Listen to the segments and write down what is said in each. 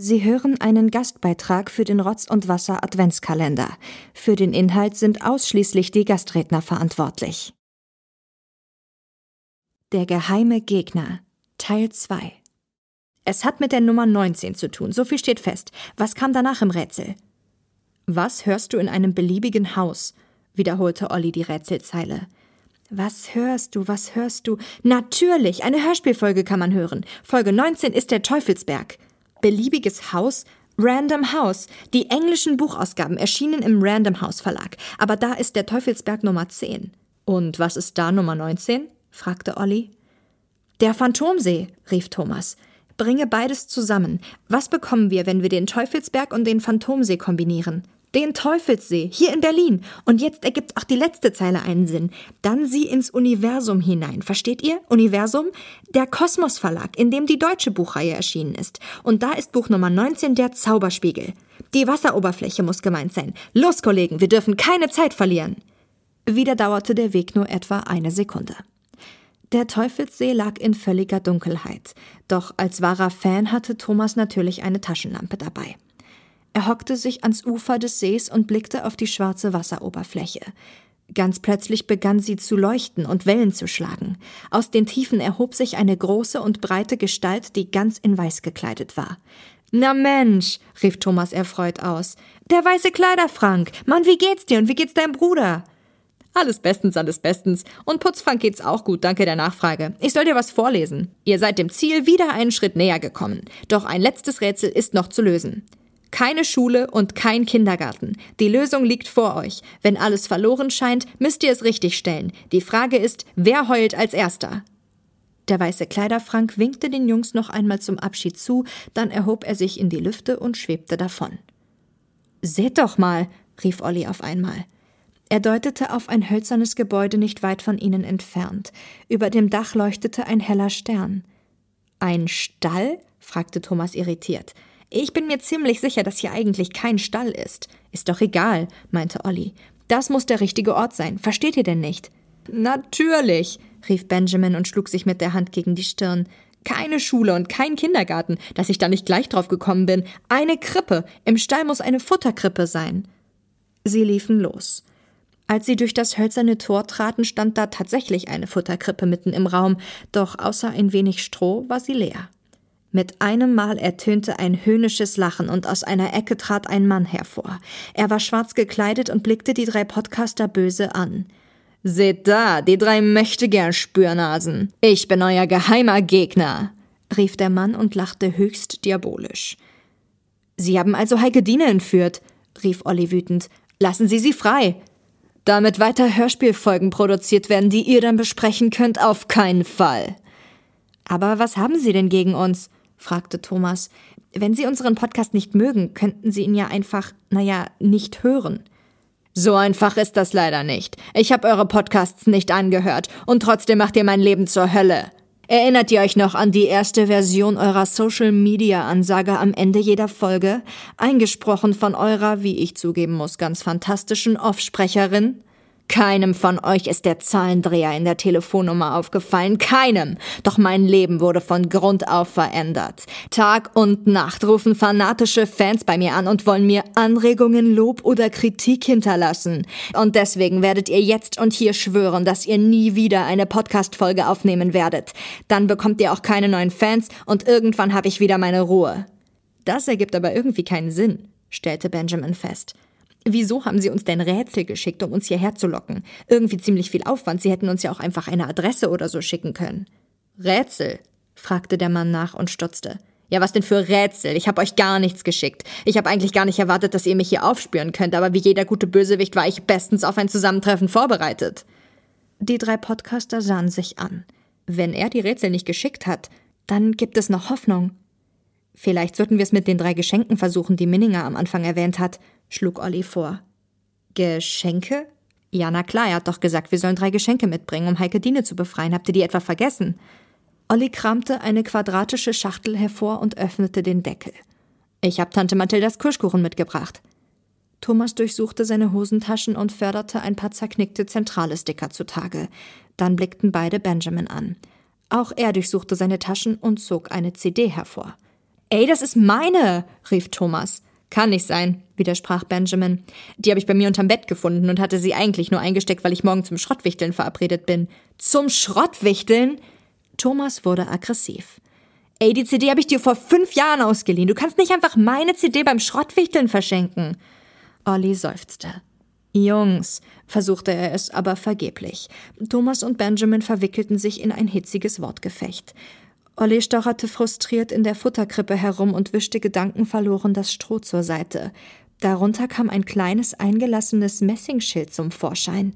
Sie hören einen Gastbeitrag für den Rotz und Wasser Adventskalender. Für den Inhalt sind ausschließlich die Gastredner verantwortlich. Der geheime Gegner Teil 2 Es hat mit der Nummer 19 zu tun, so viel steht fest. Was kam danach im Rätsel? Was hörst du in einem beliebigen Haus? wiederholte Olli die Rätselzeile. Was hörst du, was hörst du? Natürlich, eine Hörspielfolge kann man hören. Folge 19 ist der Teufelsberg beliebiges Haus, Random House. Die englischen Buchausgaben erschienen im Random House Verlag, aber da ist der Teufelsberg Nummer 10. Und was ist da Nummer 19? fragte Olli. Der Phantomsee, rief Thomas. Bringe beides zusammen. Was bekommen wir, wenn wir den Teufelsberg und den Phantomsee kombinieren? Den Teufelssee, hier in Berlin. Und jetzt ergibt auch die letzte Zeile einen Sinn. Dann sie ins Universum hinein. Versteht ihr? Universum? Der Kosmos Verlag, in dem die deutsche Buchreihe erschienen ist. Und da ist Buch Nummer 19 der Zauberspiegel. Die Wasseroberfläche muss gemeint sein. Los, Kollegen, wir dürfen keine Zeit verlieren. Wieder dauerte der Weg nur etwa eine Sekunde. Der Teufelssee lag in völliger Dunkelheit. Doch als wahrer Fan hatte Thomas natürlich eine Taschenlampe dabei. Er hockte sich ans Ufer des Sees und blickte auf die schwarze Wasseroberfläche. Ganz plötzlich begann sie zu leuchten und Wellen zu schlagen. Aus den Tiefen erhob sich eine große und breite Gestalt, die ganz in Weiß gekleidet war. Na Mensch, rief Thomas erfreut aus. Der weiße Kleiderfrank. Mann, wie geht's dir und wie geht's deinem Bruder? Alles bestens, alles bestens. Und Putzfrank geht's auch gut, danke der Nachfrage. Ich soll dir was vorlesen. Ihr seid dem Ziel wieder einen Schritt näher gekommen. Doch ein letztes Rätsel ist noch zu lösen. Keine Schule und kein Kindergarten. Die Lösung liegt vor euch. Wenn alles verloren scheint, müsst ihr es richtigstellen. Die Frage ist, wer heult als erster? Der weiße Kleiderfrank winkte den Jungs noch einmal zum Abschied zu, dann erhob er sich in die Lüfte und schwebte davon. Seht doch mal, rief Olli auf einmal. Er deutete auf ein hölzernes Gebäude nicht weit von ihnen entfernt. Über dem Dach leuchtete ein heller Stern. Ein Stall? fragte Thomas irritiert. Ich bin mir ziemlich sicher, dass hier eigentlich kein Stall ist. Ist doch egal, meinte Olli. Das muss der richtige Ort sein. Versteht ihr denn nicht? Natürlich, rief Benjamin und schlug sich mit der Hand gegen die Stirn. Keine Schule und kein Kindergarten, dass ich da nicht gleich drauf gekommen bin. Eine Krippe. Im Stall muss eine Futterkrippe sein. Sie liefen los. Als sie durch das hölzerne Tor traten, stand da tatsächlich eine Futterkrippe mitten im Raum, doch außer ein wenig Stroh war sie leer. Mit einem Mal ertönte ein höhnisches Lachen und aus einer Ecke trat ein Mann hervor. Er war schwarz gekleidet und blickte die drei Podcaster böse an. Seht da, die drei möchte gern Spürnasen. Ich bin euer geheimer Gegner, rief der Mann und lachte höchst diabolisch. Sie haben also Heike Dine entführt, rief Olli wütend. Lassen Sie sie frei. Damit weiter Hörspielfolgen produziert werden, die ihr dann besprechen könnt, auf keinen Fall. Aber was haben Sie denn gegen uns? Fragte Thomas. Wenn Sie unseren Podcast nicht mögen, könnten Sie ihn ja einfach, naja, nicht hören. So einfach ist das leider nicht. Ich habe eure Podcasts nicht angehört und trotzdem macht ihr mein Leben zur Hölle. Erinnert ihr euch noch an die erste Version eurer Social Media Ansage am Ende jeder Folge? Eingesprochen von eurer, wie ich zugeben muss, ganz fantastischen Offsprecherin? Keinem von euch ist der Zahlendreher in der Telefonnummer aufgefallen, keinem. Doch mein Leben wurde von Grund auf verändert. Tag und Nacht rufen fanatische Fans bei mir an und wollen mir Anregungen, Lob oder Kritik hinterlassen. Und deswegen werdet ihr jetzt und hier schwören, dass ihr nie wieder eine Podcast-Folge aufnehmen werdet. Dann bekommt ihr auch keine neuen Fans und irgendwann habe ich wieder meine Ruhe. Das ergibt aber irgendwie keinen Sinn, stellte Benjamin fest. Wieso haben Sie uns denn Rätsel geschickt, um uns hierher zu locken? Irgendwie ziemlich viel Aufwand. Sie hätten uns ja auch einfach eine Adresse oder so schicken können. Rätsel? fragte der Mann nach und stutzte. Ja, was denn für Rätsel? Ich habe euch gar nichts geschickt. Ich habe eigentlich gar nicht erwartet, dass ihr mich hier aufspüren könnt, aber wie jeder gute Bösewicht war ich bestens auf ein Zusammentreffen vorbereitet. Die drei Podcaster sahen sich an. Wenn er die Rätsel nicht geschickt hat, dann gibt es noch Hoffnung. Vielleicht sollten wir es mit den drei Geschenken versuchen, die Minninger am Anfang erwähnt hat schlug Olli vor. Geschenke? Ja, na klar, er hat doch gesagt, wir sollen drei Geschenke mitbringen, um Heike Dine zu befreien. Habt ihr die etwa vergessen? Olli kramte eine quadratische Schachtel hervor und öffnete den Deckel. Ich hab Tante Mathildas Kirschkuchen mitgebracht. Thomas durchsuchte seine Hosentaschen und förderte ein paar zerknickte zentrale Sticker zutage. Dann blickten beide Benjamin an. Auch er durchsuchte seine Taschen und zog eine CD hervor. Ey, das ist meine, rief Thomas. Kann nicht sein, widersprach Benjamin. Die habe ich bei mir unterm Bett gefunden und hatte sie eigentlich nur eingesteckt, weil ich morgen zum Schrottwichteln verabredet bin. Zum Schrottwichteln? Thomas wurde aggressiv. Ey, die CD habe ich dir vor fünf Jahren ausgeliehen. Du kannst nicht einfach meine CD beim Schrottwichteln verschenken. Olli seufzte. Jungs, versuchte er es, aber vergeblich. Thomas und Benjamin verwickelten sich in ein hitziges Wortgefecht. Olli stocherte frustriert in der Futterkrippe herum und wischte gedankenverloren das Stroh zur Seite. Darunter kam ein kleines eingelassenes Messingschild zum Vorschein.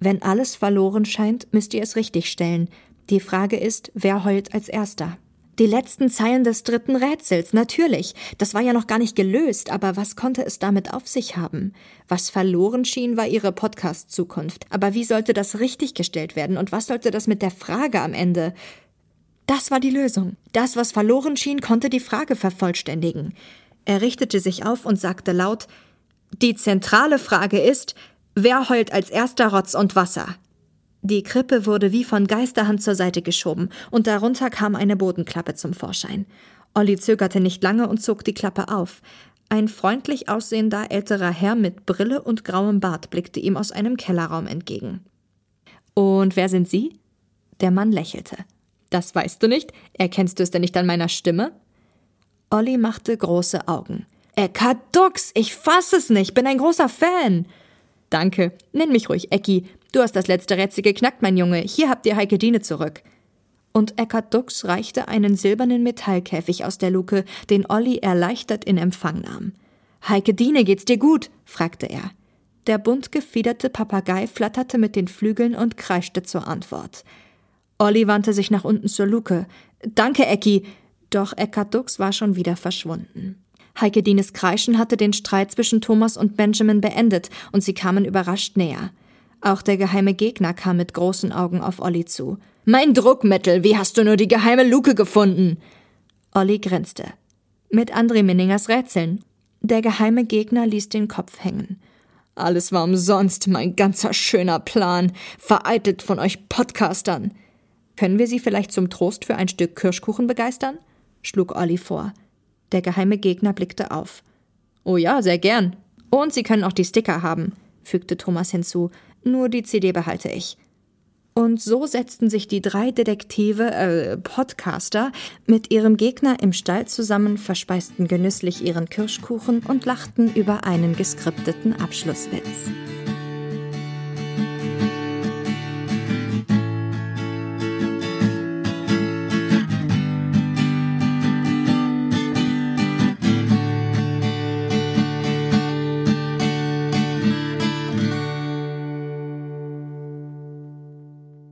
Wenn alles verloren scheint, müsst ihr es richtigstellen. Die Frage ist, wer heult als erster? Die letzten Zeilen des dritten Rätsels, natürlich. Das war ja noch gar nicht gelöst, aber was konnte es damit auf sich haben? Was verloren schien, war ihre Podcast-Zukunft. Aber wie sollte das richtiggestellt werden und was sollte das mit der Frage am Ende? Das war die Lösung. Das, was verloren schien, konnte die Frage vervollständigen. Er richtete sich auf und sagte laut Die zentrale Frage ist, wer heult als erster Rotz und Wasser? Die Krippe wurde wie von Geisterhand zur Seite geschoben, und darunter kam eine Bodenklappe zum Vorschein. Olli zögerte nicht lange und zog die Klappe auf. Ein freundlich aussehender älterer Herr mit Brille und grauem Bart blickte ihm aus einem Kellerraum entgegen. Und wer sind Sie? Der Mann lächelte. Das weißt du nicht? Erkennst du es denn nicht an meiner Stimme? Olli machte große Augen. Eckart Dux, ich fass es nicht, bin ein großer Fan. Danke, nenn mich ruhig Ecki, Du hast das letzte Rätsel geknackt, mein Junge. Hier habt ihr Heike Diene zurück. Und Eckart Dux reichte einen silbernen Metallkäfig aus der Luke, den Olli erleichtert in Empfang nahm. Heike Diene, geht's dir gut? fragte er. Der bunt gefiederte Papagei flatterte mit den Flügeln und kreischte zur Antwort. Olli wandte sich nach unten zur Luke. Danke, Ecki. Doch Eckart Dux war schon wieder verschwunden. Heike Dienes Kreischen hatte den Streit zwischen Thomas und Benjamin beendet und sie kamen überrascht näher. Auch der geheime Gegner kam mit großen Augen auf Olli zu. Mein Druckmittel, wie hast du nur die geheime Luke gefunden? Olli grinste. Mit André Minningers Rätseln. Der geheime Gegner ließ den Kopf hängen. Alles war umsonst, mein ganzer schöner Plan, vereitelt von euch Podcastern. Können wir Sie vielleicht zum Trost für ein Stück Kirschkuchen begeistern? schlug Olli vor. Der geheime Gegner blickte auf. Oh ja, sehr gern. Und Sie können auch die Sticker haben, fügte Thomas hinzu. Nur die CD behalte ich. Und so setzten sich die drei Detektive, äh, Podcaster, mit ihrem Gegner im Stall zusammen, verspeisten genüsslich ihren Kirschkuchen und lachten über einen geskripteten Abschlusswitz.